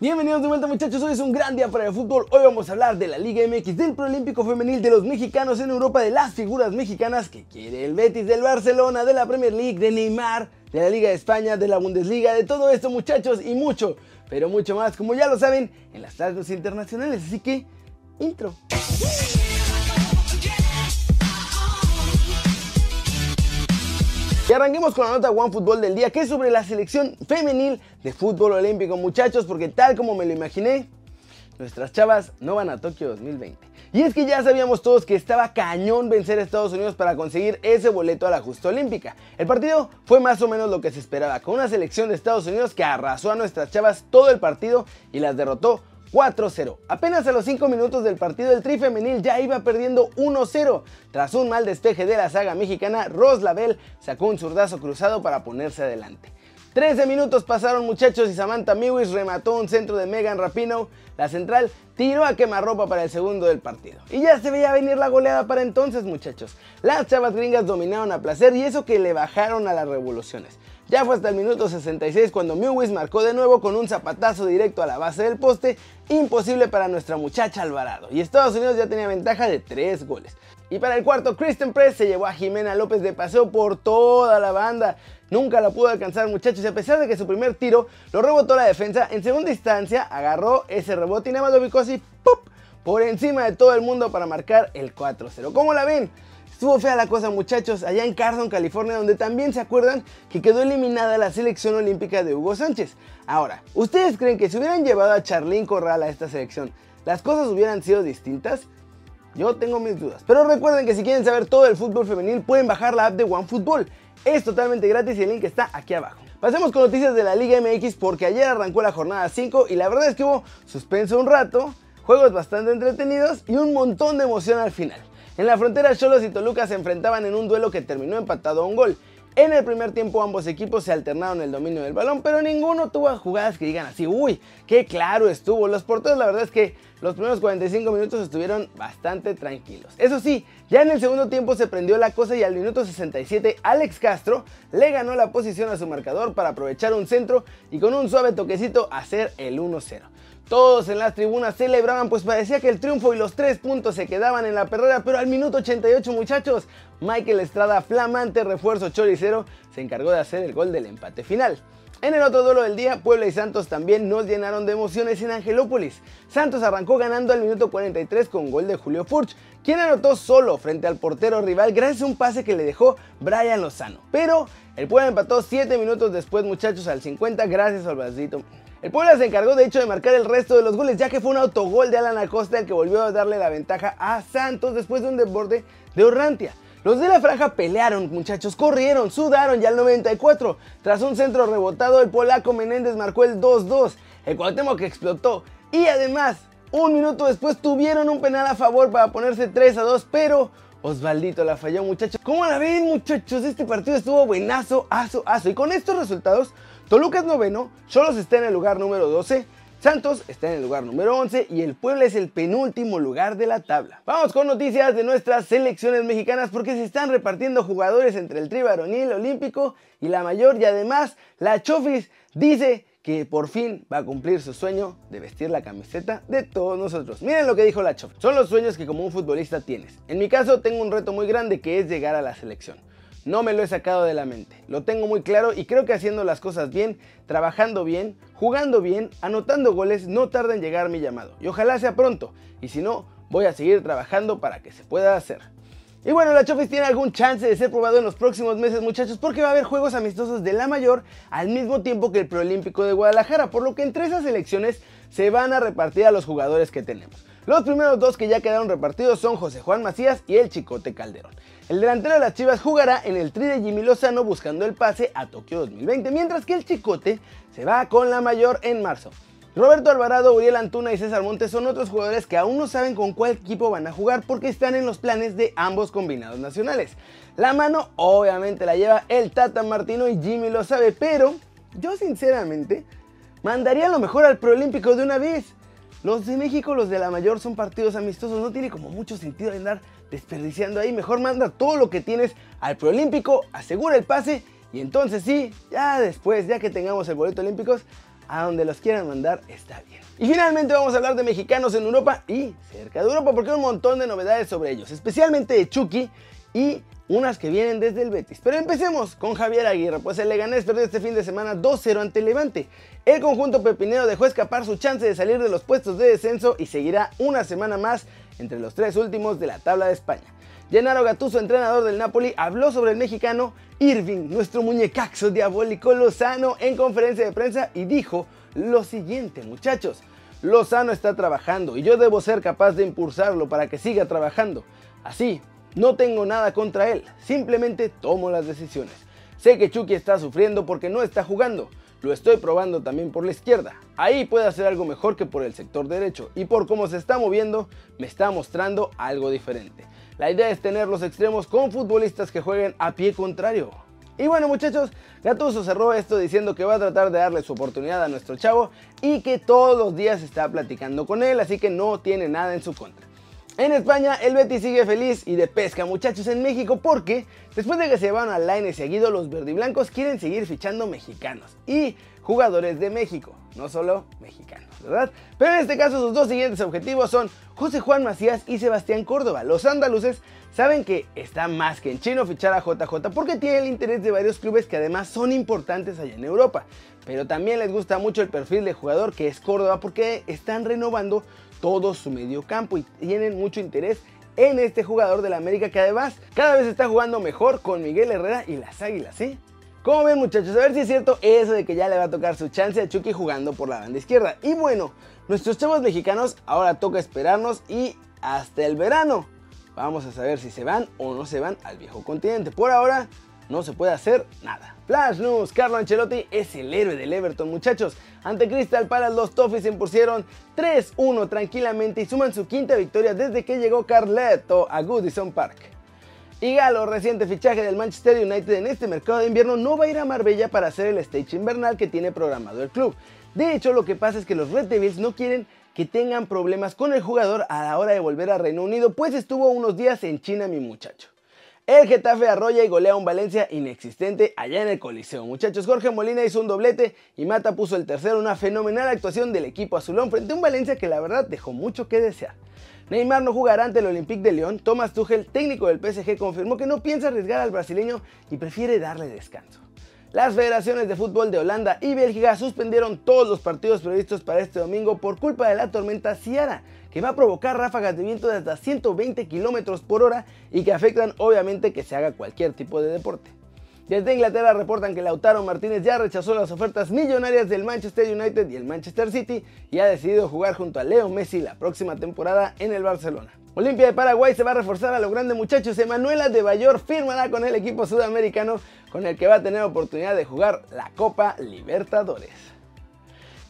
Bienvenidos de vuelta muchachos, hoy es un gran día para el fútbol. Hoy vamos a hablar de la Liga MX, del Proolímpico Femenil, de los mexicanos en Europa, de las figuras mexicanas que quiere el Betis, del Barcelona, de la Premier League, de Neymar, de la Liga de España, de la Bundesliga, de todo esto muchachos y mucho, pero mucho más, como ya lo saben, en las tardes internacionales. Así que, intro. Y arranquemos con la nota One Fútbol del día, que es sobre la selección femenil de fútbol olímpico, muchachos, porque tal como me lo imaginé, nuestras chavas no van a Tokio 2020. Y es que ya sabíamos todos que estaba cañón vencer a Estados Unidos para conseguir ese boleto a la justa olímpica. El partido fue más o menos lo que se esperaba, con una selección de Estados Unidos que arrasó a nuestras chavas todo el partido y las derrotó 4-0. Apenas a los 5 minutos del partido el Tri femenil ya iba perdiendo 1-0. Tras un mal despeje de la saga mexicana, Ros Label sacó un zurdazo cruzado para ponerse adelante. 13 minutos pasaron muchachos y Samantha Mewis remató un centro de Megan Rapino. La central tiró a quemarropa para el segundo del partido. Y ya se veía venir la goleada para entonces muchachos. Las chavas gringas dominaron a placer y eso que le bajaron a las revoluciones. Ya fue hasta el minuto 66 cuando Mewis marcó de nuevo con un zapatazo directo a la base del poste, imposible para nuestra muchacha Alvarado, y Estados Unidos ya tenía ventaja de 3 goles. Y para el cuarto, Kristen Press se llevó a Jimena López de paseo por toda la banda. Nunca la pudo alcanzar muchachos y a pesar de que su primer tiro lo rebotó la defensa, en segunda instancia agarró ese rebote y nada más lo ubicó así, ¡pup! por encima de todo el mundo para marcar el 4-0. ¿Cómo la ven? Estuvo fea la cosa muchachos, allá en Carson, California, donde también se acuerdan que quedó eliminada la selección olímpica de Hugo Sánchez. Ahora, ¿ustedes creen que si hubieran llevado a Charlín Corral a esta selección, las cosas hubieran sido distintas? Yo tengo mis dudas. Pero recuerden que si quieren saber todo el fútbol femenil, pueden bajar la app de OneFootball. Es totalmente gratis y el link está aquí abajo. Pasemos con noticias de la Liga MX porque ayer arrancó la jornada 5 y la verdad es que hubo suspenso un rato, juegos bastante entretenidos y un montón de emoción al final. En la frontera, Cholos y Toluca se enfrentaban en un duelo que terminó empatado a un gol. En el primer tiempo ambos equipos se alternaron el dominio del balón, pero ninguno tuvo jugadas que digan así, uy, qué claro estuvo. Los porteros la verdad es que los primeros 45 minutos estuvieron bastante tranquilos. Eso sí, ya en el segundo tiempo se prendió la cosa y al minuto 67 Alex Castro le ganó la posición a su marcador para aprovechar un centro y con un suave toquecito hacer el 1-0. Todos en las tribunas celebraban pues parecía que el triunfo y los tres puntos se quedaban en la perrera, pero al minuto 88 muchachos, Michael Estrada, flamante refuerzo choricero, se encargó de hacer el gol del empate final. En el otro duelo del día, Puebla y Santos también nos llenaron de emociones en Angelópolis. Santos arrancó ganando al minuto 43 con gol de Julio Furch, quien anotó solo frente al portero rival gracias a un pase que le dejó Brian Lozano. Pero el Puebla empató 7 minutos después muchachos al 50 gracias al bracito el Puebla se encargó de hecho de marcar el resto de los goles, ya que fue un autogol de Alan Acosta el que volvió a darle la ventaja a Santos después de un desborde de Orrantia. Los de la franja pelearon, muchachos, corrieron, sudaron ya al 94. Tras un centro rebotado, el polaco Menéndez marcó el 2-2. El que explotó. Y además, un minuto después tuvieron un penal a favor para ponerse 3-2, pero Osvaldito la falló, muchachos. ¿Cómo la ven, muchachos? Este partido estuvo buenazo, aso, aso. Y con estos resultados, Toluca es noveno, Cholos está en el lugar número 12, Santos está en el lugar número 11 y el Puebla es el penúltimo lugar de la tabla. Vamos con noticias de nuestras selecciones mexicanas porque se están repartiendo jugadores entre el tri varonil olímpico y la mayor y además la Chofis dice que por fin va a cumplir su sueño de vestir la camiseta de todos nosotros. Miren lo que dijo la Chofis. Son los sueños que como un futbolista tienes. En mi caso tengo un reto muy grande que es llegar a la selección. No me lo he sacado de la mente. Lo tengo muy claro y creo que haciendo las cosas bien, trabajando bien, jugando bien, anotando goles, no tarda en llegar mi llamado. Y ojalá sea pronto. Y si no, voy a seguir trabajando para que se pueda hacer. Y bueno, la Chofis tiene algún chance de ser probado en los próximos meses, muchachos, porque va a haber juegos amistosos de la mayor al mismo tiempo que el Proolímpico de Guadalajara, por lo que entre esas elecciones se van a repartir a los jugadores que tenemos. Los primeros dos que ya quedaron repartidos son José Juan Macías y el Chicote Calderón. El delantero de las Chivas jugará en el tri de Jimmy Lozano buscando el pase a Tokio 2020, mientras que el Chicote se va con la mayor en marzo. Roberto Alvarado, Uriel Antuna y César Montes son otros jugadores que aún no saben con cuál equipo van a jugar porque están en los planes de ambos combinados nacionales. La mano obviamente la lleva el Tata Martino y Jimmy lo sabe, pero yo sinceramente mandaría lo mejor al Proolímpico de una vez. Los de México, los de la mayor, son partidos amistosos. No tiene como mucho sentido andar desperdiciando ahí. Mejor manda todo lo que tienes al preolímpico, asegura el pase y entonces sí, ya después, ya que tengamos el boleto olímpicos, a donde los quieran mandar está bien. Y finalmente vamos a hablar de mexicanos en Europa y cerca de Europa porque hay un montón de novedades sobre ellos, especialmente de Chucky y unas que vienen desde el Betis. Pero empecemos con Javier Aguirre, pues el Leganés perdió este fin de semana 2-0 ante Levante. El conjunto pepinero dejó escapar su chance de salir de los puestos de descenso y seguirá una semana más entre los tres últimos de la tabla de España. Gennaro Gattuso, entrenador del Napoli, habló sobre el mexicano Irving, nuestro muñecaxo diabólico Lozano, en conferencia de prensa y dijo lo siguiente, muchachos. Lozano está trabajando y yo debo ser capaz de impulsarlo para que siga trabajando. Así, no tengo nada contra él, simplemente tomo las decisiones. Sé que Chucky está sufriendo porque no está jugando. Lo estoy probando también por la izquierda. Ahí puede hacer algo mejor que por el sector derecho. Y por cómo se está moviendo, me está mostrando algo diferente. La idea es tener los extremos con futbolistas que jueguen a pie contrario. Y bueno muchachos, Gattuso cerró esto diciendo que va a tratar de darle su oportunidad a nuestro chavo y que todos los días está platicando con él, así que no tiene nada en su contra. En España, el Betis sigue feliz y de pesca, muchachos, en México, porque después de que se van al line seguido, los verdiblancos quieren seguir fichando mexicanos y jugadores de México, no solo mexicanos, ¿verdad? Pero en este caso, sus dos siguientes objetivos son José Juan Macías y Sebastián Córdoba. Los andaluces saben que está más que en chino fichar a JJ porque tiene el interés de varios clubes que además son importantes allá en Europa. Pero también les gusta mucho el perfil de jugador que es Córdoba porque están renovando todo su medio campo y tienen mucho interés en este jugador de la América que además cada vez está jugando mejor con Miguel Herrera y las Águilas, ¿sí? Como ven muchachos, a ver si es cierto eso de que ya le va a tocar su chance a Chucky jugando por la banda izquierda. Y bueno, nuestros chavos mexicanos ahora toca esperarnos y hasta el verano. Vamos a saber si se van o no se van al viejo continente. Por ahora, no se puede hacer nada. Flash News, Carlo Ancelotti es el héroe del Everton, muchachos. Ante Crystal Palace los Toffees se impusieron 3-1 tranquilamente y suman su quinta victoria desde que llegó Carleto a Goodison Park. Y Galo, reciente fichaje del Manchester United en este mercado de invierno, no va a ir a Marbella para hacer el stage invernal que tiene programado el club. De hecho, lo que pasa es que los Red Devils no quieren que tengan problemas con el jugador a la hora de volver a Reino Unido, pues estuvo unos días en China mi muchacho. El Getafe arrolla y golea un Valencia inexistente allá en el Coliseo. Muchachos, Jorge Molina hizo un doblete y Mata puso el tercero, una fenomenal actuación del equipo azulón frente a un Valencia que la verdad dejó mucho que desear. Neymar no jugará ante el Olympique de León. Thomas Tuchel, técnico del PSG, confirmó que no piensa arriesgar al brasileño y prefiere darle descanso. Las federaciones de fútbol de Holanda y Bélgica suspendieron todos los partidos previstos para este domingo por culpa de la tormenta Ciara, que va a provocar ráfagas de viento de hasta 120 km por hora y que afectan obviamente que se haga cualquier tipo de deporte. Desde Inglaterra reportan que Lautaro Martínez ya rechazó las ofertas millonarias del Manchester United y el Manchester City y ha decidido jugar junto a Leo Messi la próxima temporada en el Barcelona. Olimpia de Paraguay se va a reforzar a los grandes muchachos. Emanuela de Bayor firmará con el equipo sudamericano con el que va a tener oportunidad de jugar la Copa Libertadores.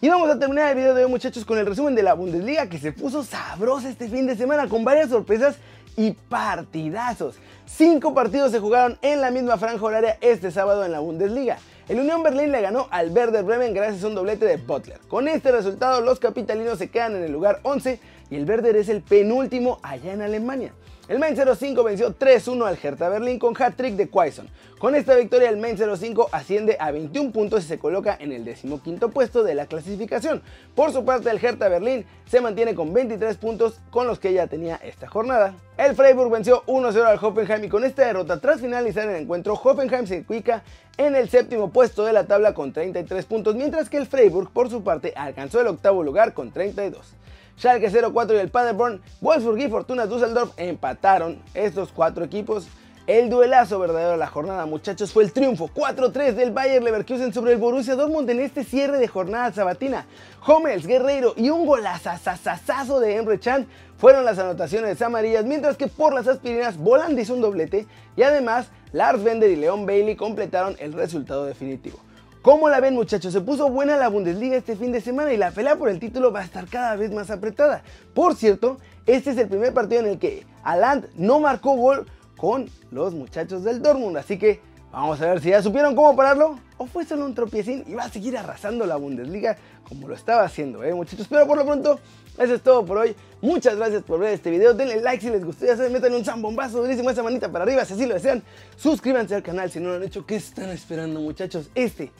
Y vamos a terminar el video de hoy muchachos con el resumen de la Bundesliga que se puso sabrosa este fin de semana con varias sorpresas y partidazos. Cinco partidos se jugaron en la misma franja horaria este sábado en la Bundesliga. El Unión Berlín le ganó al Werder Bremen gracias a un doblete de Butler. Con este resultado los capitalinos se quedan en el lugar 11 y el Werder es el penúltimo allá en Alemania. El Main 05 venció 3-1 al Hertha Berlín con hat-trick de Quaison. Con esta victoria el Main 05 asciende a 21 puntos y se coloca en el decimoquinto puesto de la clasificación. Por su parte el Hertha Berlín se mantiene con 23 puntos con los que ya tenía esta jornada. El Freiburg venció 1-0 al Hoffenheim y con esta derrota tras finalizar el encuentro Hoffenheim se ubica en el séptimo puesto de la tabla con 33 puntos mientras que el Freiburg por su parte alcanzó el octavo lugar con 32. Schalke 04 y el Paderborn, Wolfsburg y Fortuna Düsseldorf empataron estos cuatro equipos. El duelazo verdadero de la jornada, muchachos, fue el triunfo 4-3 del Bayer Leverkusen sobre el Borussia Dortmund en este cierre de jornada sabatina. Hummels, Guerreiro y un golazazazazo de Emre Chan fueron las anotaciones amarillas, mientras que por las aspirinas Voland hizo un doblete y además Lars Bender y Leon Bailey completaron el resultado definitivo. ¿Cómo la ven muchachos? Se puso buena la Bundesliga este fin de semana y la pelea por el título va a estar cada vez más apretada. Por cierto, este es el primer partido en el que Aland no marcó gol con los muchachos del Dortmund, así que vamos a ver si ya supieron cómo pararlo o fue solo un tropiecín y va a seguir arrasando la Bundesliga como lo estaba haciendo, ¿eh, muchachos? Pero por lo pronto, eso es todo por hoy. Muchas gracias por ver este video. Denle like si les gustó. Ya saben, metan un zambombazo durísimo esa manita para arriba si así lo desean. Suscríbanse al canal si no lo han hecho. ¿Qué están esperando, muchachos? Este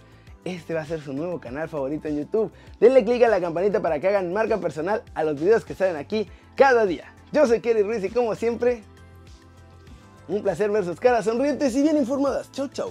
este va a ser su nuevo canal favorito en YouTube. Denle click a la campanita para que hagan marca personal a los videos que salen aquí cada día. Yo soy Kelly Ruiz y como siempre, un placer ver sus caras sonrientes y bien informadas. Chau, chau.